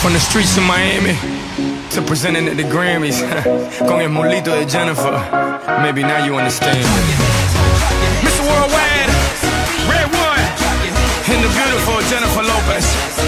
From the streets of Miami to presenting at the Grammys. Con el molito de Jennifer. Maybe now you understand. Mr. Worldwide, Red One, and the beautiful Jennifer Lopez.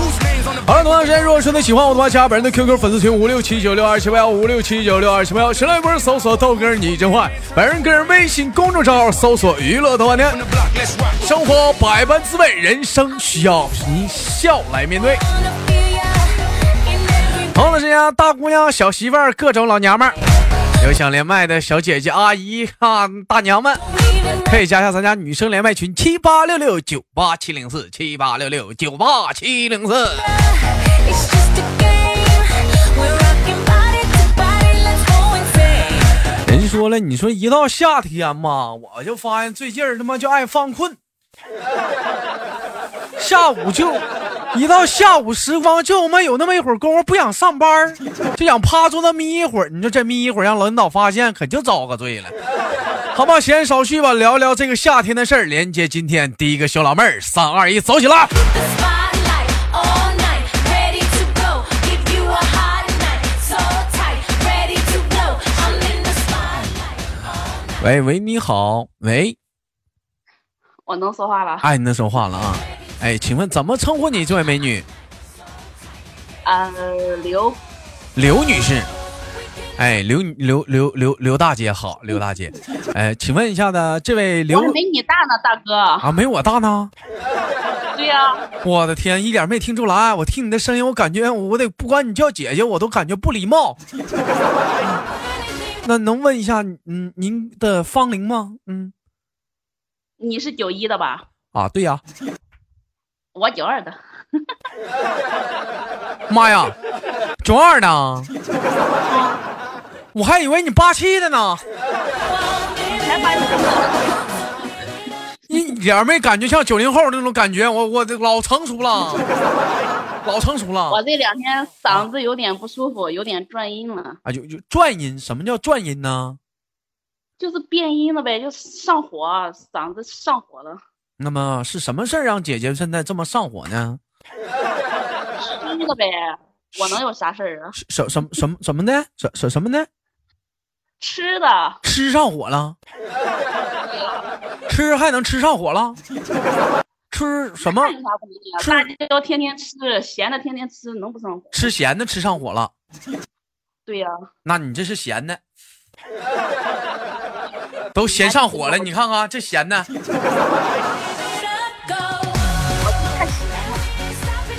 好了，同样时间，如果说你喜欢我的话，加本人的 QQ 粉丝群五六七九六二七八幺五六七九六二七八幺，新浪微博搜索豆哥你真坏，本人个人微信公众账号搜索娱乐逗翻天。block? Let's rock. 生活百般滋味，人生需要你笑来面对。同样的时间，大姑娘、小媳妇儿、各种老娘们儿，有想连麦的小姐姐、阿姨啊、大娘们，可以加一下咱家女生连麦群七八六六九八七零四七八六六九八七零四。人说了，你说一到夏天嘛，我就发现最近儿他妈就爱犯困，下午就一到下午时光，就他妈有那么一会儿功夫不想上班儿，就想趴桌子眯一会儿。你说这眯一会儿让领导发现，可就遭个罪了。好吧，闲言少叙吧，聊聊这个夏天的事儿。连接今天第一个小老妹儿，三二一，走起来！喂喂，你好，喂，我能说话了。哎，你能说话了啊？哎，请问怎么称呼你这位美女？呃，刘，刘女士。哎，刘刘刘刘刘大姐好，刘大姐。哎，请问一下呢，这位刘没你大呢，大哥。啊，没我大呢。对呀、我的天，一点没听出来。我听你的声音，我感觉我得不管你叫姐姐，我都感觉不礼貌。那能问一下，嗯，您的芳龄吗？嗯，你是九一的吧？啊，对呀、我九二的。妈呀，九二的？我还以为你八七的呢，一点没感觉像九零后那种感觉，我我这老成熟了，老成熟了。我这两天嗓子有点不舒服，有点转音了，啊，就就转音，什么叫转音呢？就是变音了呗，就上火，嗓子上火了。那么是什么事儿让姐姐现在这么上火呢？吃的呗，我能有啥事儿啊？什什什么什么的？什什什么的？吃的，吃上火了？吃还能吃上火了？吃什么那？有啥不能啊？吃大家都天天吃，咸的天天吃，能不上火？吃咸的吃上火了？对呀、那你这是咸的，都咸上火了。你看看这咸的，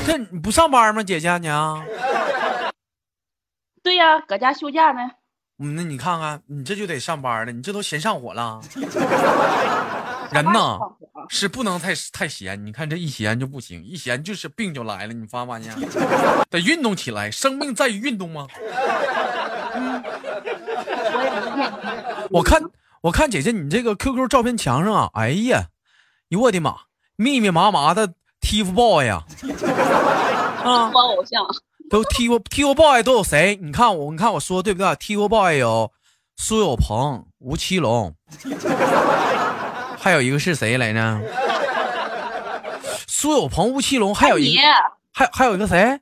这你不上班吗，姐姐你啊？对呀、搁家休假呢。嗯，那你看看，你这就得上班了，你这都闲上火了。人呐是不能太太闲，你看这一闲就不行，一闲就是病就来了，你发没发现？得运动起来，生命在于运动吗？我也不见我看我看姐姐你这个 QQ 照片墙上啊，哎呀，哟我的妈，密密麻麻的 TFBOY 呀，啊，我偶像。都 T F T F boy 都有谁？你看我，你看我说对不对？T F boy 有苏有朋、吴奇隆，还有一个是谁来着？苏有朋、吴奇隆，还有一你个，还还有一个谁？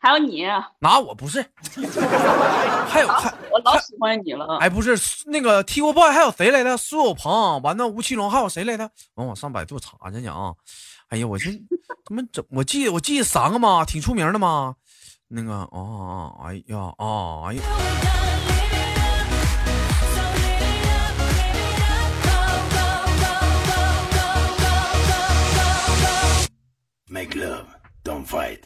还有你，拿我不是？还有还我老喜欢你了。哎不是那个 T F boy 还有谁来着？苏有朋，完了吴奇隆，还有谁来着？完我上百度查查去啊！哎呀，我这怎么怎我记我记三个嘛，挺出名的嘛。那个哦，哎呀哦，哎呀。Make love, don't fight.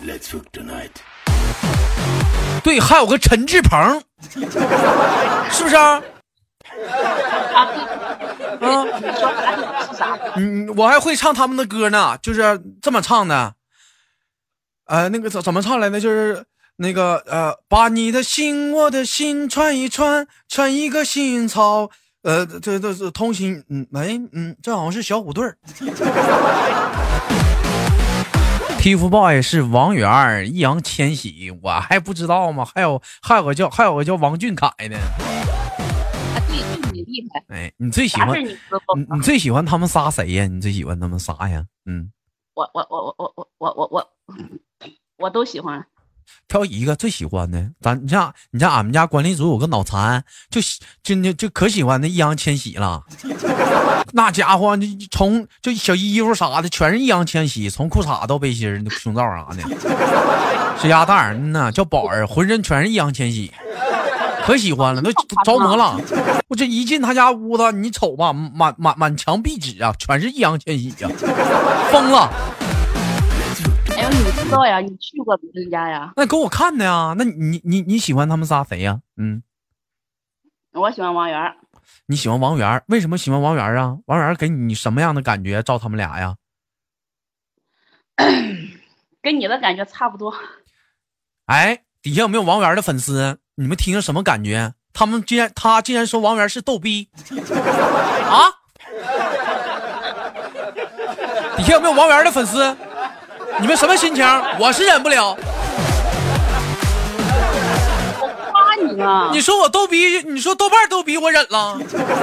Let's tonight. 对，还有个陈志鹏，是不是啊？啊，啊，你说啥是啥？嗯，我还会唱他们的歌呢，就是这么唱的。呃，那个怎怎么唱来的？就是那个呃，把你的心，我的心串一串，串一个心草。呃，这这是通心，嗯，喂，嗯，这好像是小虎队儿。TFBOY 是王源、易烊千玺，我还不知道吗？还有还有个叫还有个叫王俊凯的。哎，你最喜欢你你你最喜欢他们仨谁呀？你最喜欢他们仨呀？嗯，我我我我我我我我我我都喜欢。挑一个最喜欢的。咱你像你像俺们家管理组有个脑残，就喜就就就可喜欢那易烊千玺了。那家伙，就从就小衣服啥的全是易烊千玺，从裤衩到背心胸罩啥的，是鸭蛋儿，嗯呐，叫宝儿，浑身全是易烊千玺，可喜欢了，那 着魔了。我这一进他家屋子，你瞅吧，满满满墙壁纸啊，全是易烊千玺呀，疯了。哎呦，你知道呀？你去过别人家呀？那给我看的呀？那你你你喜欢他们仨谁呀？嗯，我喜欢王源，你喜欢王源，为什么喜欢王源啊？王源给你什么样的感觉？照他们俩呀？跟你的感觉差不多。哎，底下有没有王源的粉丝？你们听着什么感觉？他们竟然他竟然说王源是逗逼啊！底下有没有王源的粉丝？你们什么心情？我是忍不了。我夸你呢。你说我逗逼，你说豆瓣逗逼，我忍了。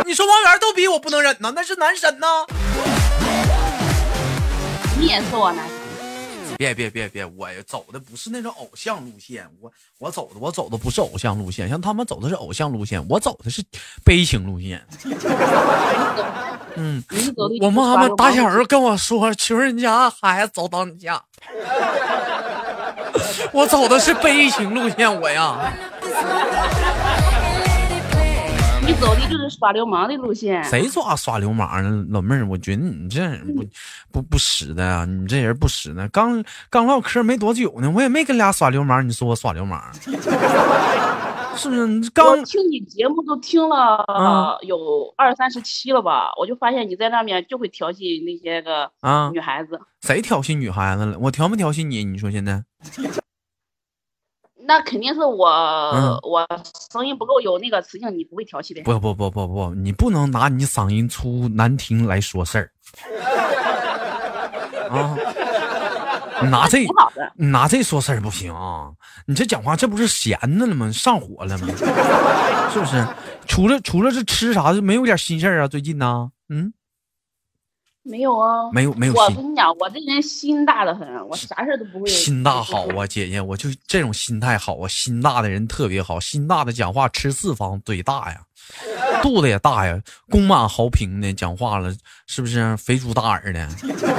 你说王源逗逼，我不能忍呢，那是男神呢。你也是我男神。别别别别，我走的不是那种偶像路线，我我走的我走的不是偶像路线，像他们走的是偶像路线，我走的是悲情路线。嗯，我妈妈打小就跟我说，穷人家孩子早当家。我走的是悲情路线，我呀，你走的就是耍流氓的路线。谁耍耍流氓呢？老妹儿，我觉得你这人不不不使的啊，你这人不使的。刚刚唠嗑没多久呢，我也没跟俩耍流氓，你说我耍流氓，是不是？你刚听你节目都听了啊有二三十期了吧？我就发现你在那面就会调戏那些个啊女孩子，谁调戏女孩子了？我调没调戏你？你说现在？那肯定是我、嗯我声音不够有那个磁性，你不会调戏的。不不不不不，你不能拿你嗓音粗难听来说事儿啊！你拿这你拿这说事儿不行啊！你这讲话这不是闲的了吗？上火了吗？是不是？除了除了是吃啥，就没有点心事儿啊？最近呢？嗯，没有啊，没有没有我跟你讲，我这人心大的很，我啥事儿都不会。心大好啊，姐姐，我就这种心态好啊，心大的人特别好，心大的讲话吃四方，嘴大呀，肚子也大呀，宫满豪平的讲话了，是不是？肥猪大耳的，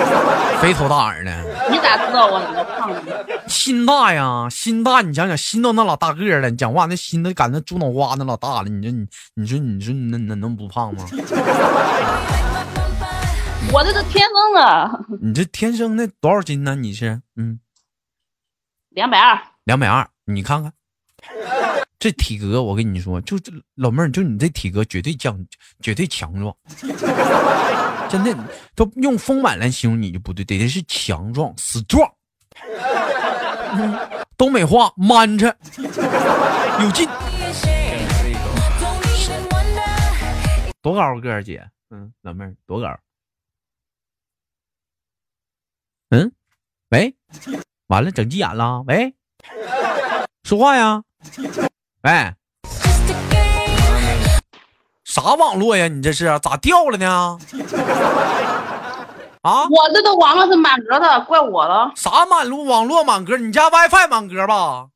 肥头大耳的，你咋知道我那么胖呢？心大呀，心大，你想想，心都那老大个了，你讲话那心都赶那猪脑瓜那老大了，你说你，你说你说你那那能不胖吗？我这是天生的，你这天生的多少斤呢？你是嗯两百二。两百二，你看看。这体格，我跟你说，就这老妹儿，就你这体格绝对强，绝对强壮，真的都用丰满来形容你就不对，得的是强壮，strong。嗯，东北话，man 着，有劲。多高个儿姐？嗯，老妹儿多高？嗯，喂，完了，整急眼了。喂，说话呀？喂，啥网络呀？你这是咋掉了呢？啊？我这都网络是满格的，怪我了。啥满路网络满格？你家 WiFi 满格吧？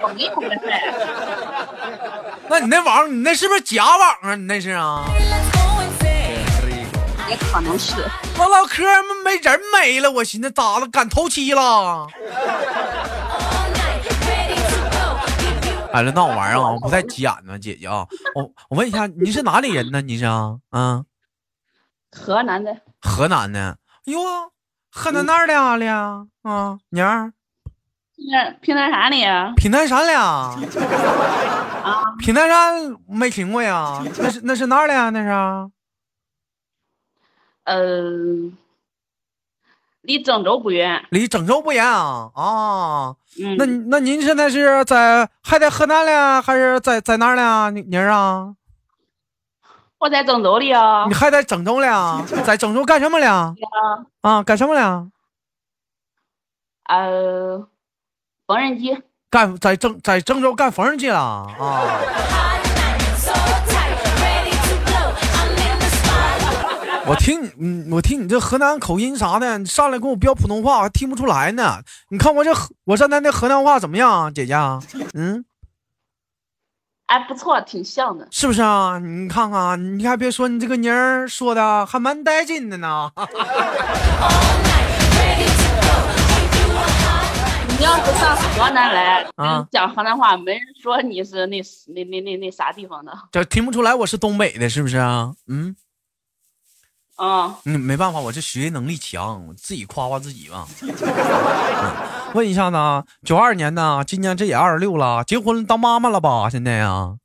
我没有 WiFi，那你那网，你那是不是假网啊？你那是啊？也可能是。我唠嗑没人没了，我寻思咋了？赶头七了？哎，那我玩意儿啊，不太急眼呢，姐姐啊。我我问一下，你是哪里人呢？你是啊？啊，河南的，河南的。哎呦，河南哪儿的了？啊，娘儿，平南平南啥的呀？平南山了。啊，平南山没听过呀？那是那是哪儿的呀？那是啊呃，离郑州不远。离郑州不远啊？啊，嗯，那那您现在是在还在河南了，还是在在哪儿了？您您儿啊？我在郑州里啊你。还在郑州了？在郑州干什么了？啊，干什么了？呃，缝纫机。干在郑在郑州干缝纫机了啊？我听你，嗯，我听你这河南口音啥的，你上来跟我飙普通话，还听不出来呢。你看我这河我上咱那河南话怎么样啊，姐姐？嗯，哎，不错，挺像的。是不是啊？你看看，你还别说，你这个妮儿说的还蛮带劲的呢。你要是上河南来，啊嗯讲河南话，没人说你是那那那那那啥地方的。这听不出来我是东北的，是不是啊？嗯。嗯，嗯，没办法，我这学习能力强，我自己夸夸自己吧。嗯问一下呢，九二年呢，今年这也二十六了，结婚当妈妈了吧？现在呀，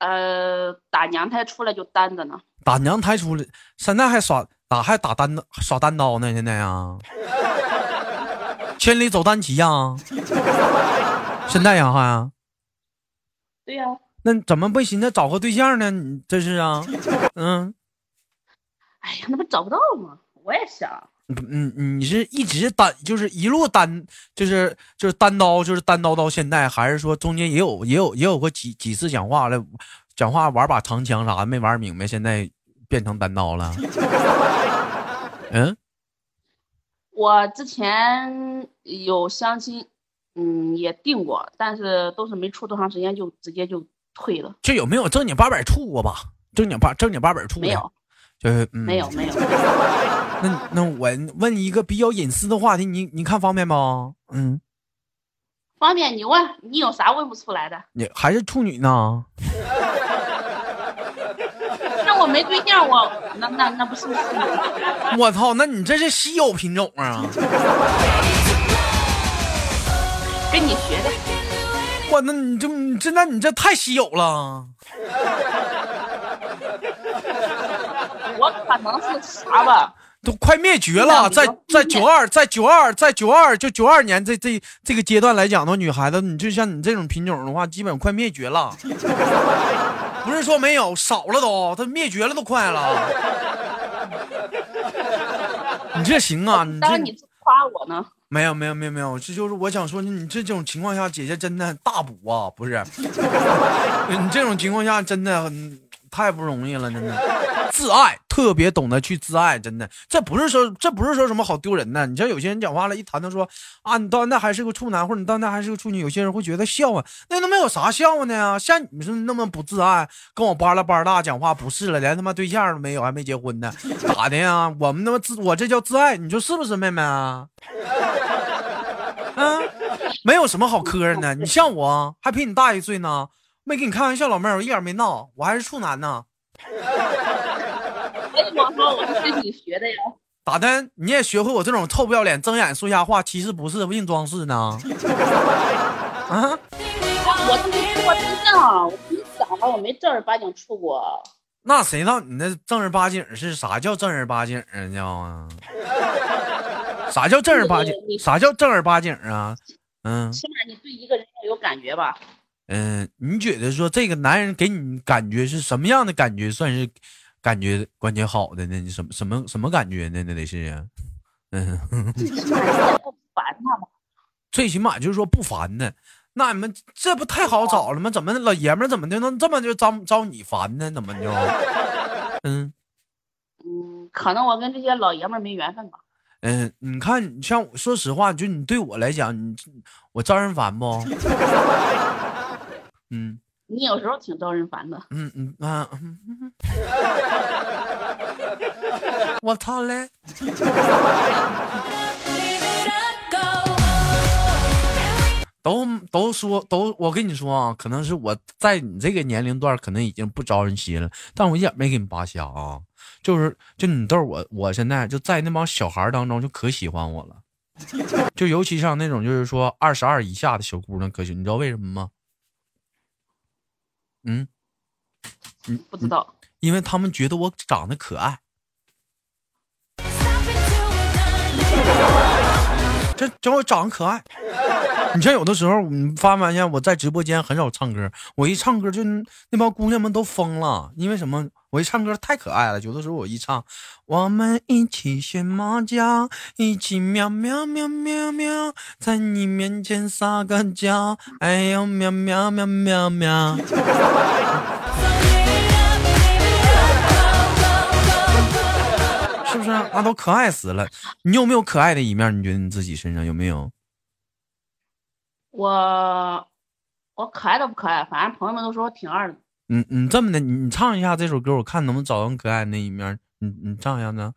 呃，打娘胎出来就单着呢。打娘胎出来，现在还耍打还打单耍单刀呢？现在呀，千里走单骑呀，现在呀还，对呀、那怎么不寻思找个对象呢？你这是啊，嗯哎呀，那不找不到吗？我也想。嗯，嗯你是一直单，就是一路单，就是就是单刀，就是单刀到现在，还是说中间也有也有也有过几几次讲话了，讲话玩把长枪啥的没玩明白，现在变成单刀了。嗯，我之前有相亲，嗯，也定过，但是都是没处多长时间就直接就退了。这有没有正经八百处过吧？正经八正经八百处的没有，就是、嗯、没有，。没有。那那我问你一个比较隐私的话题，你你看方便不？嗯，方便你问，你有啥问不出来的？你还是处女呢？那我没对象，我那那那不是是我操，那你这是稀有品种啊！跟你学的。哇，那你这你这那你这太稀有了。我可能是啥吧？都快灭绝了，在在九二，在九二，在九二，就九二年这这这个阶段来讲的话女孩子，你就像你这种品种的话，基本快灭绝了。不是说没有，少了都，它灭绝了都快了。你这行啊，你这你夸我呢。没有没有没有没有，这就是我想说，你这种情况下，姐姐真的大补啊，不是？你这种情况下真的太不容易了，真的。自爱，特别懂得去自爱，真的，这不是说这不是说什么好丢人的。你像有些人讲话了，一谈到说啊，你到那还是个处男，或者你到那还是个处女，有些人会觉得笑话，那他妈有啥笑话的呀？像你们是那么不自爱，跟我巴拉巴拉讲话不是了，连他妈对象都没有，还没结婚呢，咋的呀？我们他妈自我这叫自爱，你说是不是，妹妹啊？啊，没有什么好磕碜的。你像我，还比你大一岁呢，没跟你开玩笑，老妹儿，我一点没闹，我还是处男呢。我说我是跟你学的呀。咋的？你也学会我这种臭不要脸、睁眼说瞎话、其实不是硬装饰呢？啊？我都没处过对象，我跟你讲了，我没正儿八经处过。那谁让你那正儿八经是啥叫正儿八经啊？叫啊？啥叫正儿八经啥叫正儿八经啊？嗯起码你对一个人要有感觉吧？嗯，你觉得说这个男人给你感觉是什么样的感觉算是感觉感觉好的呢？你什么什么什么感觉呢？那得是啊，嗯，最起码不烦他吧？最起码就是说不烦呢。那你们这不太好找了吗？怎么老爷们怎么就能这么就招招你烦呢？怎么就？嗯嗯，可能我跟这些老爷们没缘分吧。嗯，你看，你像说实话，就你对我来讲，你我招人烦不？嗯你有时候挺招人烦的。嗯嗯啊，我操嘞！都都说都，我跟你说啊，可能是我在你这个年龄段，可能已经不招人稀了，但我一点没给你扒瞎啊，就是就你豆儿我我现在就在那帮小孩当中就可喜欢我了，就尤其像那种就是说二十二以下的小姑娘可喜，你知道为什么吗？嗯，不知道，因为他们觉得我长得可爱，这这我长得可爱，你像有的时候，你发没发现我在直播间很少唱歌，我一唱歌就那帮姑娘们都疯了，因为什么？我一唱歌太可爱了，有的时候我一唱，我们一起学猫叫，一起喵喵喵喵喵，在你面前撒个娇，哎呦喵喵喵喵喵。不是？那都可爱死了。你有没有可爱的一面？你觉得你自己身上有没有？我我可爱都不可爱，反正朋友们都说我挺二的。嗯嗯，这么的，你你唱一下这首歌，我看能不能找到可爱的那一面。你你唱一下呢？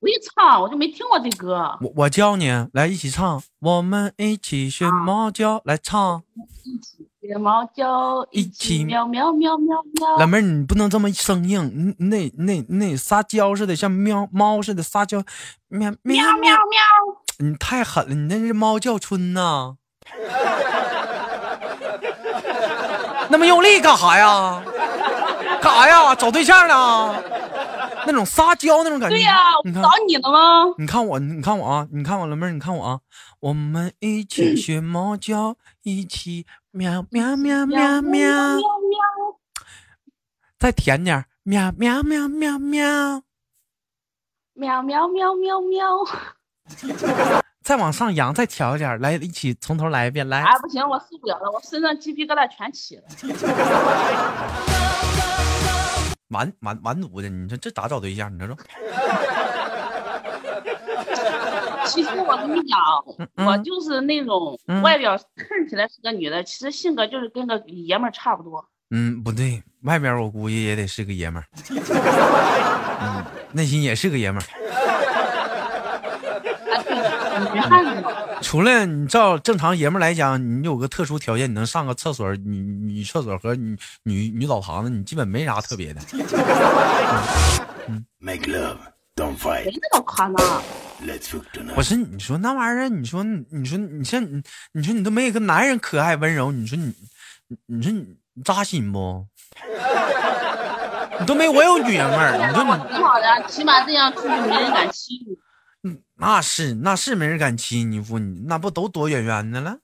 我一唱我就没听过这歌。我我教你，来一起唱，我们一起学猫叫，来唱。一起学猫叫，一一起起喵喵喵喵喵。老妹儿，你不能这么生硬，你那那那撒娇似的，像喵猫似的撒娇，喵喵喵喵喵。你太狠了，你那是猫叫春呐！那么用力干啥呀？干啥呀？找对象呢？那种撒娇那种感觉。对呀、我找，你了吗？你看我，你看我啊，你看我老妹儿，你看我啊，我们一起学猫叫，一起喵喵喵喵喵喵，喵。再甜点儿，喵喵喵喵喵，喵喵喵喵喵！再往上扬，再调一点，来，一起从头来一遍，来。哎，不行，我受不了了，我身上鸡皮疙瘩全起了。完完完犊子！你说这咋找对象？你说说。其实我跟你讲，嗯我就是那种嗯外表看起来是个女的，其实性格就是跟个爷们儿差不多。嗯，不对，外面我估计也得是个爷们儿，嗯，内心也是个爷们儿。啊，对，女汉子嘛。除了你照正常爷们儿来讲，你有个特殊条件，你能上个厕所，女女厕所和女女女澡堂子，你基本没啥特别的。Make love, don't fight. 没那么夸张。Let's fuck 不 tonight. 是你说那玩意儿，你说你说你像你你说你都没有个男人可爱温柔，你说你你你说你扎心不？你都没我有女人味儿，你说你挺好的，起码这样出去没人敢欺负。嗯那是那是没人敢欺你夫你那不都躲远远的了？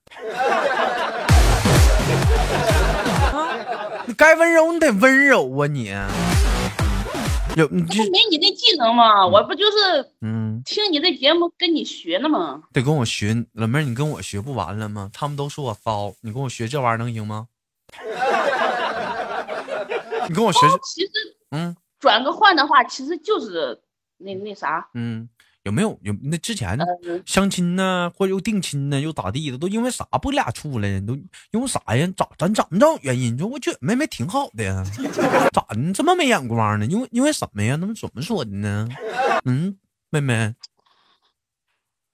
啊，你该温柔你得温柔啊你。有你就没你那技能吗？我不就是嗯，听你这节目跟你学呢吗？得跟我学，老妹儿你跟我学不完了吗？他们都说我骚，你跟我学这玩意儿能行吗？你跟我学，其实嗯转个换的话，其实就是那那啥，嗯，有没有有那之前呃，相亲呢，或者又定亲呢，又咋地的，都因为啥不俩处了呢？都因为啥呀？咋咱怎么着原因？就我觉得妹妹挺好的呀，咋你这么没眼光呢？因为因为什么呀？那么怎么说的呢？嗯，妹妹，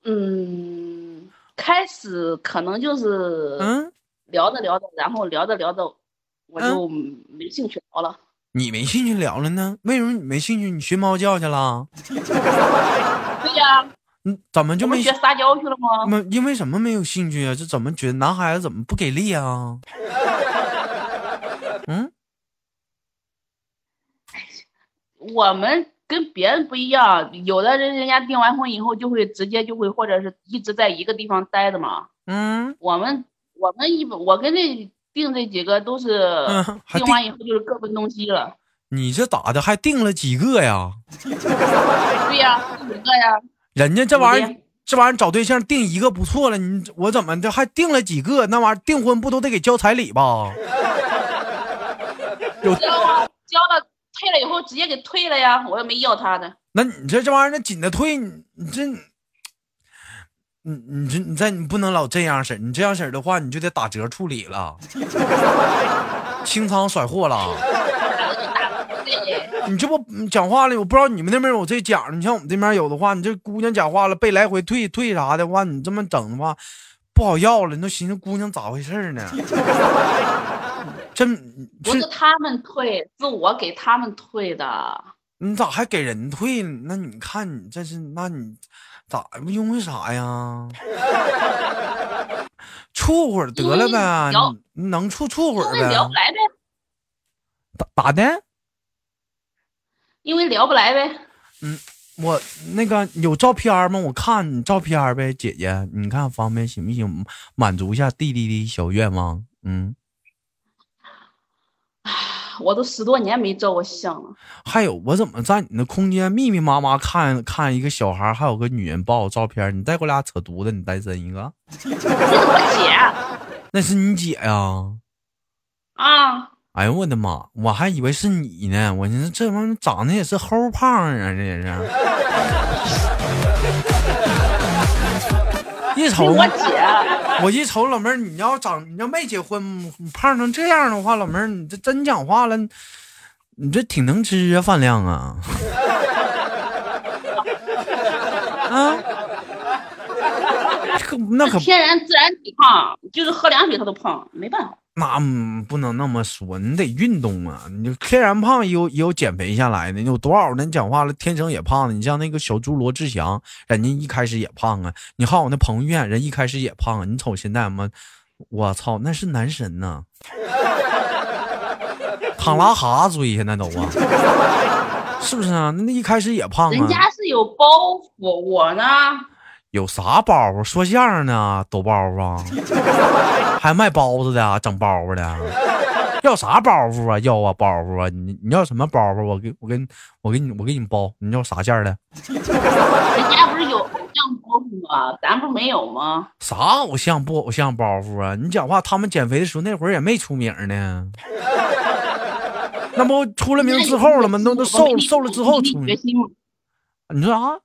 嗯，开始可能就是嗯，聊着聊着，然后聊着聊着，我就没兴趣聊了。你没兴趣聊了呢？为什么你没兴趣？你学猫叫去了？对呀，嗯，怎么就没学撒娇去了吗？没因为什么没有兴趣啊？这怎么觉得男孩子怎么不给力啊？嗯，我们跟别人不一样，有的人人家订完婚以后就会直接就会或者是一直在一个地方待着嘛。嗯我们我们一般我跟这订这几个都是订完以后就是各奔东西了。你这咋的？还定了几个呀？对呀，五个呀，人家这玩意儿，这玩意儿找对象定一个不错了，你我怎么的还定了几个？那玩意儿订婚不都得给交彩礼吧？有交啊交了退了以后直接给退了呀，我又没要他的。那你这这玩意儿那紧的退，你你这，你你这你这你不能老这样式儿，你这样式儿的话，你就得打折处理了，清仓甩货了。对，你这不嗯讲话了？我不知道你们那边有这讲，你像我们这边有的话，你这姑娘讲话了，被来回退退啥的话，你这么整的话，不好要了，你都寻思姑娘咋回事呢？真不是他们退，是我给他们退的。你咋还给人退呢？那你看你这是，那你咋因为啥呀？处会儿得了呗，能处处会儿呗？聊不来呗，咋咋的？因为聊不来呗。嗯我那个有照片吗？我看你照片呗，姐姐，你看方便行不行？满足一下弟弟的小愿望。嗯，我都十多年没照过相了。还有，我怎么在你那空间密密麻麻看看一个小孩，还有个女人抱照片？你再给我俩扯犊子，你单身一个？那 是我姐那是你姐呀、啊，哎呦我的妈！我还以为是你呢，我寻思这玩意儿长得也是齁胖啊，这也是。一瞅我姐。我一瞅老妹儿，你要长你要没结婚，你胖成这样的话，老妹儿你这真讲话了，你这挺能吃啊，饭量啊。啊，可那可天然自然体胖，就是喝凉水他都胖，没办法。那嗯不能那么说，你得运动啊！你天然胖也有也有减肥下来的，有多少人讲话了天生也胖的？你像那个小猪罗志祥，人家一开始也胖啊。你看我那彭于晏，人一开始也胖啊。你瞅现在嘛，我操，那是男神呐、躺拉哈追现在都啊，是不是啊？那一开始也胖啊。人家是有包袱，我呢，有啥包袱？说相声呢，抖包袱啊？还卖包子的啊，整包袱的啊？要啥包袱啊？要啊包袱啊？你你要什么包袱？我给我给你我给你我给你包。你要啥馅儿的？人家不是有偶像包袱吗？咱不是没有吗？啥偶像不偶像包袱啊？你讲话，他们减肥的时候那会儿也没出名呢。那不出了名之后了吗？那都瘦了瘦了之后出名。你说啥？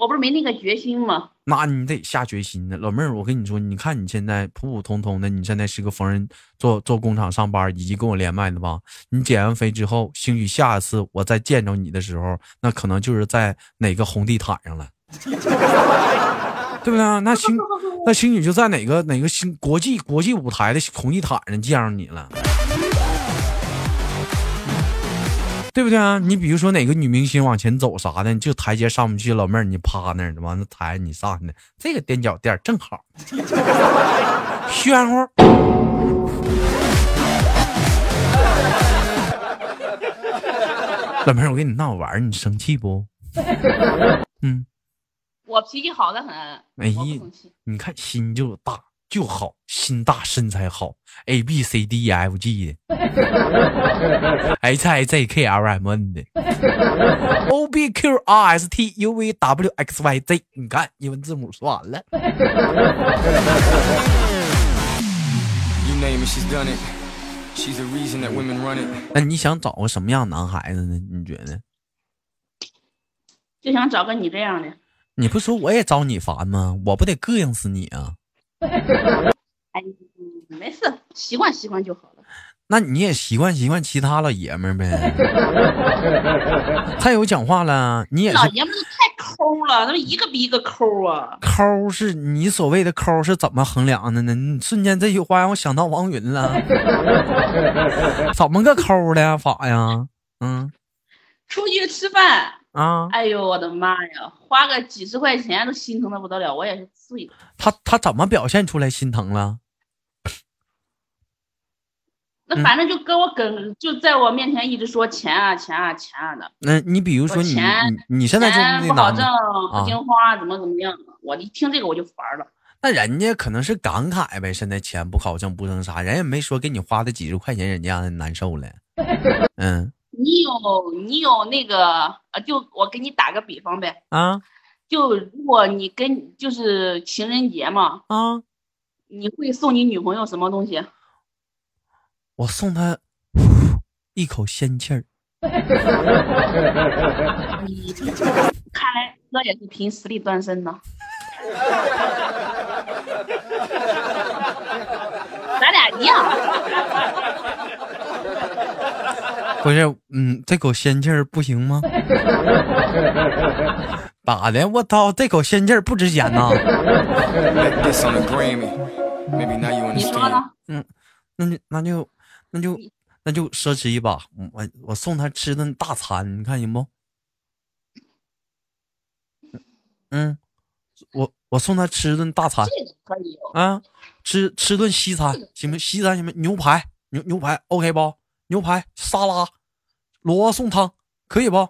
我不是没那个决心吗？那你得下决心呢，老妹儿，我跟你说，你看你现在普普通通的，你现在是个缝纫做做工厂上班，以及跟我连麦的吧？你减完肥之后，兴许下一次我再见着你的时候，那可能就是在哪个红地毯上了，对不对？那兴 那兴许就在哪个哪个新国际国际舞台的红地毯上见着你了。对不对啊？你比如说哪个女明星往前走啥的，你就台阶上不去，老妹儿你趴那儿，完了抬你上去，这个踮脚垫儿正好，喧乎。老妹儿，我跟你闹玩儿，你生气不？嗯，我脾气好的很，哎呀。你看心就大就好，心大身材好，A B C D E F G 的，H I J K L M N 的，O B Q R S T U V W X Y Z。你看英文字母说完了，You name she's done it. She's the reason that women run it. 那你想找个什么样的男孩子呢？你觉得？就想找个你这样的。你不说我也招你烦吗？我不得膈应死你啊！没事，习惯习惯就好了。那你也习惯习惯其他老爷们儿呗。太有讲话了，你也是老爷们儿都太抠了，他们一个比一个抠啊。抠是你所谓的抠是怎么衡量的呢？你瞬间这句话让我想到王云了，怎么个抠的法呀？嗯出去吃饭，啊，哎呦我的妈呀，花个几十块钱都心疼的不得了，我也是醉了。他他怎么表现出来心疼了？那反正就跟我跟就在我面前一直说钱啊钱啊钱啊的，那你比如说你钱你你现在就不好挣男的，，啊不听话，怎么怎么样的。我一听这个我就烦了。那人家可能是感慨呗，现在钱不好挣不挣啥，人也没说给你花的几十块钱，人家难受了。嗯你有你有那个呃，就我给你打个比方呗，啊就如果你跟就是情人节嘛，啊，你会送你女朋友什么东西？我送她一口仙气儿。你 看来哥也是凭实力单身呢。咱俩一样，不是，嗯，这口仙气儿不行吗？咋的？我操，这口仙气儿不值钱呐. 呢？那就那就那就那就奢侈一把，我我送他吃顿大餐，你看行不？嗯，我我送他吃顿大餐可以。啊，吃吃顿西餐行不？西餐行不？牛排牛牛排 OK 不？牛排沙拉，罗宋汤可以不？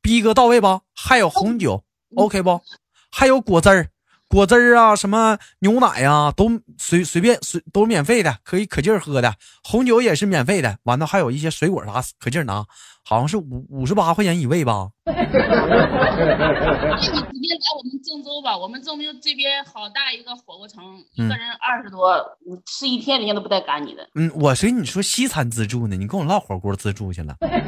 逼格到位吧？还有红酒，OK 不？还有果汁儿，果汁儿啊，什么牛奶呀、都随随便随都免费的，可以可劲儿喝的。红酒也是免费的，完了还有一些水果啥可劲儿拿，好像是五五十八块钱一位吧？那你直接来我们郑州吧，我们郑州这边好大一个火锅城，一个人二十多，你吃一天人家都不带赶你的。嗯，我随你说西餐自助呢，你跟我唠火锅自助去了。多呀，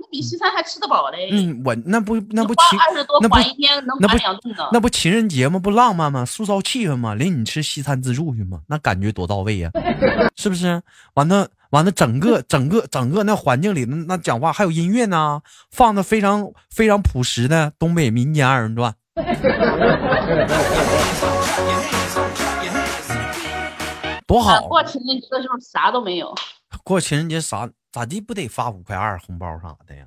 那比西餐还吃得饱嘞。嗯，我那不那不花情二十多那不缓一天能赶那不两顿呢。那不情人节吗？不浪漫吗？塑造气氛吗？领你吃西餐自助去吗？那感觉多到位呀、是不是？完了完了，整个 整个整个那环境里，那那讲话还有音乐呢，放的非常非常朴实的东北民间二人转。多啊好！过情人节的时候啥都没有，过情人节啥咋地不得发五块二红包啥的呀？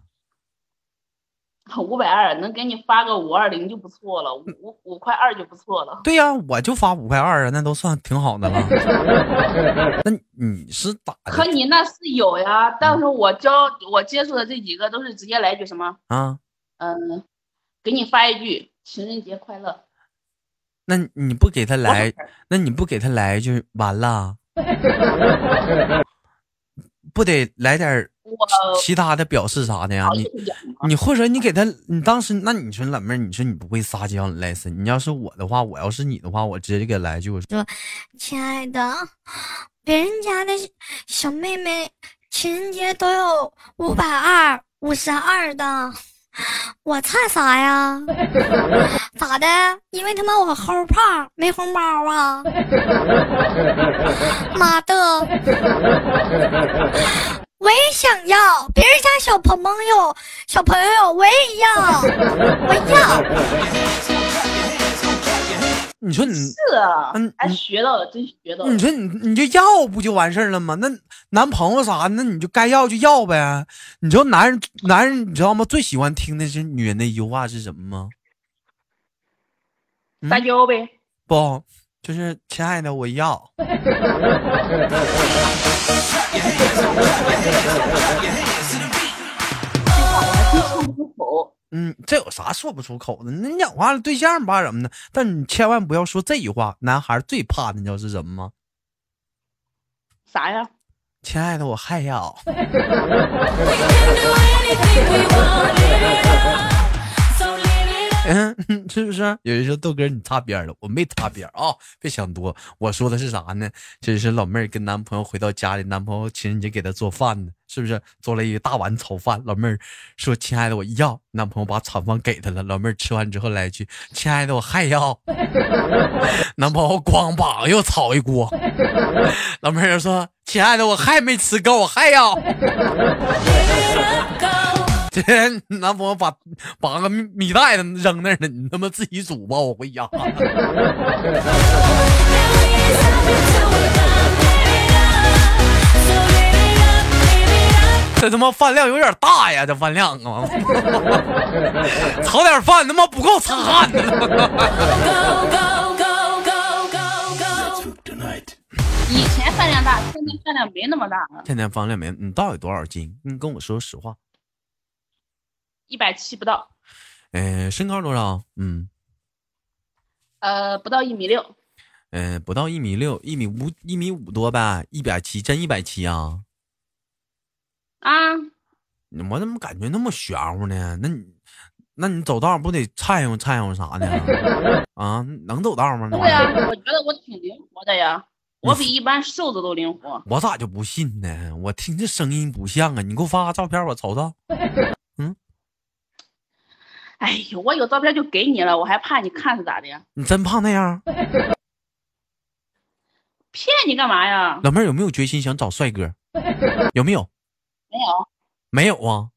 五百二能给你发个五二零就不错了，五五五块二就不错了。对呀、我就发五块二啊，那都算挺好的了。那你是咋可你那是有呀，但是我教我接触的这几个都是直接来句什么，啊？嗯，给你发一句情人节快乐。那你不给他来，那你不给他来就完了，不得来点儿我其他的表示啥的呀？你你或者你给他，你当时那你说老妹儿，你说你不会撒娇，你赖死。你要是我的话，我要是你的话，我直接就给他来一句，我说亲爱的，别人家的小妹妹情人节都有五百二、五十二的，我差啥呀？咋的？因为他妈我齁胖，没红包啊！妈的！我也想要，别人家小朋友、小朋友我也要，我要。你说你，是啊嗯，还你学到了，真学到了你。说你你就要不就完事儿了吗？那男朋友啥，那你就该要就要呗。你知道男人男人你知道吗？最喜欢听的是女人的一句话是什么吗？嗯撒娇呗，不，就是亲爱的，我要。说不出口。嗯，这有啥说不出口的？那你讲话了对象吧什么的，但你千万不要说这句话。男孩最怕的你知道是什么吗？啥呀？亲爱的，我还要。嗯，是不是？有人说豆哥你擦边了，我没擦边啊、别想多。我说的是啥呢？这是老妹儿跟男朋友回到家里，男朋友情人节给她做饭呢，是不是？做了一大碗炒饭，老妹儿说：“亲爱的，我要。”男朋友把炒饭给她了，老妹儿吃完之后来一句：“亲爱的，我还要。”男朋友咣把又炒一锅，老妹儿说：“亲爱的，我还没吃够，我还要。” 这天男朋友把把个米米袋子扔那儿了，你他妈自己煮吧，我回家。这他妈饭量有点大呀，这饭量啊！炒点饭他妈不够擦汗的。以前饭量大，现在饭量没那么大了，天天饭量没你到底多少斤？你跟我说实话。一百七不到，呃，身高多少？嗯，呃，不到一米六，呃，不到一米六，一米五，一米五多呗，一百七，真一百七啊！啊，我怎么感觉那么玄乎呢？那你，那你走道不得颤悠颤悠啥的 啊？能走道吗？对呀，我觉得我挺灵活的呀，我比一般瘦子都灵活。我咋就不信呢？我听这声音不像啊！你给我发个照片，我瞅瞅。哎呦，我有照片就给你了，我还怕你看是咋的呀？你真胖那样？骗你干嘛呀？老妹儿有没有决心想找帅哥？有没有？没有，没有啊？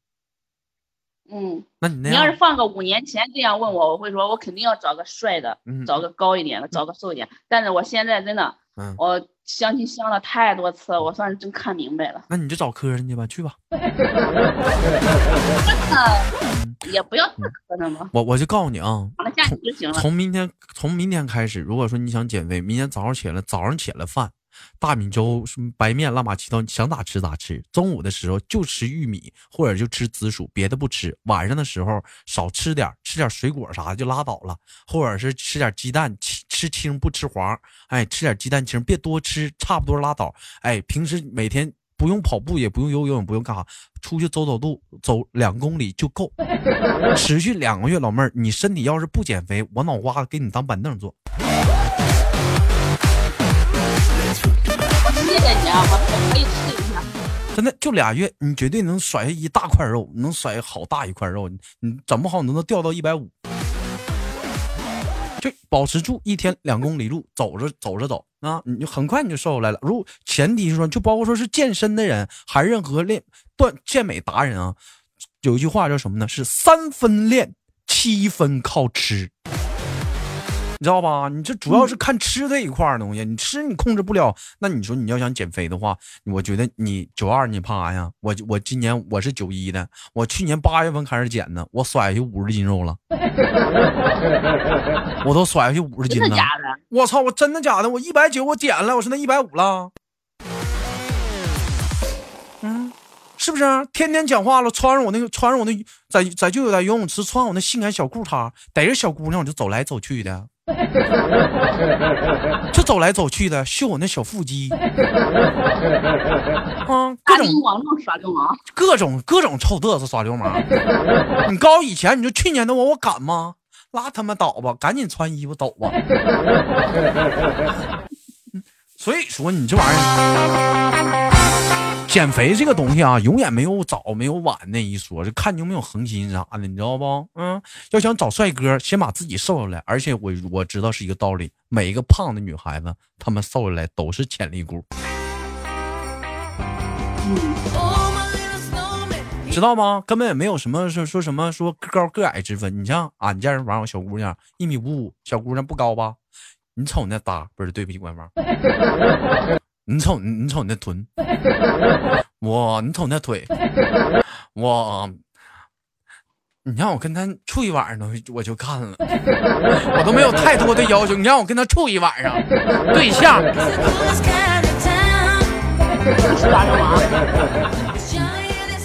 嗯，那你那你要是，放个五年前这样问我，我会说我肯定要找个帅的，嗯找个高一点的，找个瘦一点。但是我现在真的，嗯，我相亲相了太多次了，我算是真看明白了。那你就找磕碜去吧，去吧。也不要太磕碜嘛，我我就告诉你啊，长得像你就行了。从明天从明天开始，如果说你想减肥，明天早上起来早上起来饭大米粥、什么白面、乱码七糟，想咋吃咋吃。中午的时候就吃玉米或者就吃紫薯，别的不吃。晚上的时候少吃点，吃点水果啥的就拉倒了，或者是吃点鸡蛋，吃吃青不吃黄。哎，吃点鸡蛋清，别多吃，差不多拉倒。哎，平时每天不用跑步，也不用游泳，不用干啥，出去走走路，走两公里就够，持续两个月。老妹儿，你身体要是不减肥，我脑瓜子给你当板凳坐。谢谢你啊，我可以试一下。真的就俩月，你绝对能甩下一大块肉，能甩好大一块肉，你你整不好你都能掉到一百五。就保持住一天两公里路，走着走着走啊，你就很快你就瘦下来了。如前提是说，就包括说是健身的人，还是任何练锻健美达人啊，有一句话叫什么呢？是三分练，七分靠吃。你知道吧？你这主要是看吃这一块东西，你吃你控制不了，那你说你要想减肥的话，我觉得你九二你怕啥呀？我我今年我是九一的，我去年八月份开始减的，我甩下去五十斤肉了，我都甩下去五十斤了。真的假的？我操！我真的假的？我一百九我减了，我是那一百五了。嗯，是不是？天天讲话了，穿上我那个，穿上我那，在在就有在游泳池穿我那性感小裤衩，逮着小姑娘我就走来走去的，就走来走去的，秀我那小腹肌。啊，各种耍流氓，各种各种臭嘚瑟耍流氓。你告诉以前，你就去年的我，我敢吗？拉他妈倒吧，赶紧穿衣服走吧。所以说，你这玩意儿，减肥这个东西啊，永远没有早没有晚那一说，就看你有没有恒心啥的，你知道不？嗯，要想找帅哥，先把自己瘦下来。而且我我知道是一个道理，每一个胖的女孩子，她们瘦下来都是潜力股。知道吗？根本也没有什么说说什么说个高个矮之分。你像俺家人玩儿小姑娘一米五五，小姑娘不高吧？你瞅那搭，不是对不起官方。你瞅你瞅你那臀，我你瞅那腿，我，你让我跟他处一晚上都我就干了，我都没有太多的要求。你让我跟他处一晚上，对象。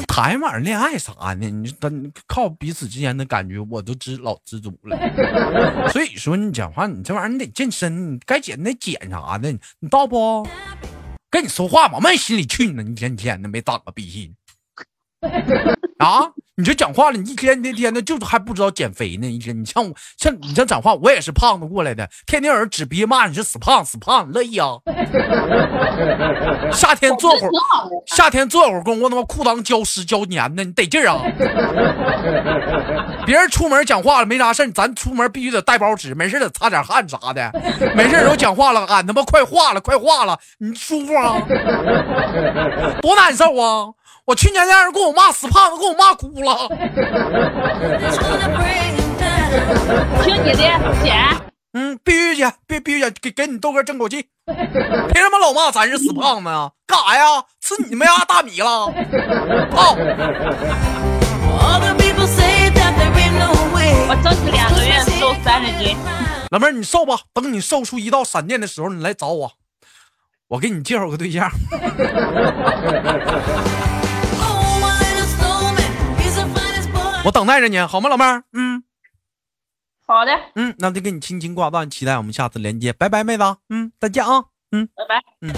谈一晚上恋爱啥呢？你等靠彼此之间的感觉，我都知老知足了。所以说你讲话，你这玩意儿你得健身，你该减得减啥的，你到不？跟你说话往慢心里去呢，一天天的没长个逼心啊！你这讲话了，你一天天天的，就是还不知道减肥呢。一天，你像我，像你像讲话，我也是胖子过来的，天天有人指鼻骂你是死胖死胖，乐意啊！夏天做会儿。夏天做会儿工，我他妈裤裆浇湿浇黏的，你得劲儿啊！别人出门讲话了没啥事儿咱出门必须得带包纸，没事得擦点汗啥的。没事儿都讲话了，俺他妈快化了，快化了，你舒服啊？多难受啊！我去年让人给我骂死胖子，给我骂哭了。听你的，姐。嗯，必须姐，必必须姐，给给你豆哥争口气。凭什么老骂咱是死胖子啊？干啥呀？吃你们家大米了？操！我争取两个月瘦三十斤。老妹儿，你瘦吧，等你瘦出一道闪电的时候，你来找我，我给你介绍个对象。我等待着你，好吗，老妹儿？嗯好的，嗯，那就给你轻轻挂断，期待我们下次连接，拜拜，妹子。嗯，再见啊。嗯。拜拜。嗯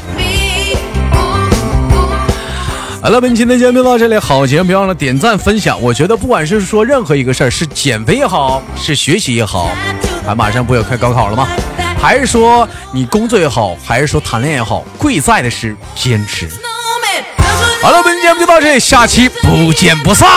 好了，本期的节目就到这里，好节目别忘了点赞分享。我觉得不管是说任何一个事儿，是减肥也好，是学习也好，还马上不也快高考了吗？还是说你工作也好，还是说谈恋爱也好，贵在的是坚持。好了本期节目就到这里下期不见不散。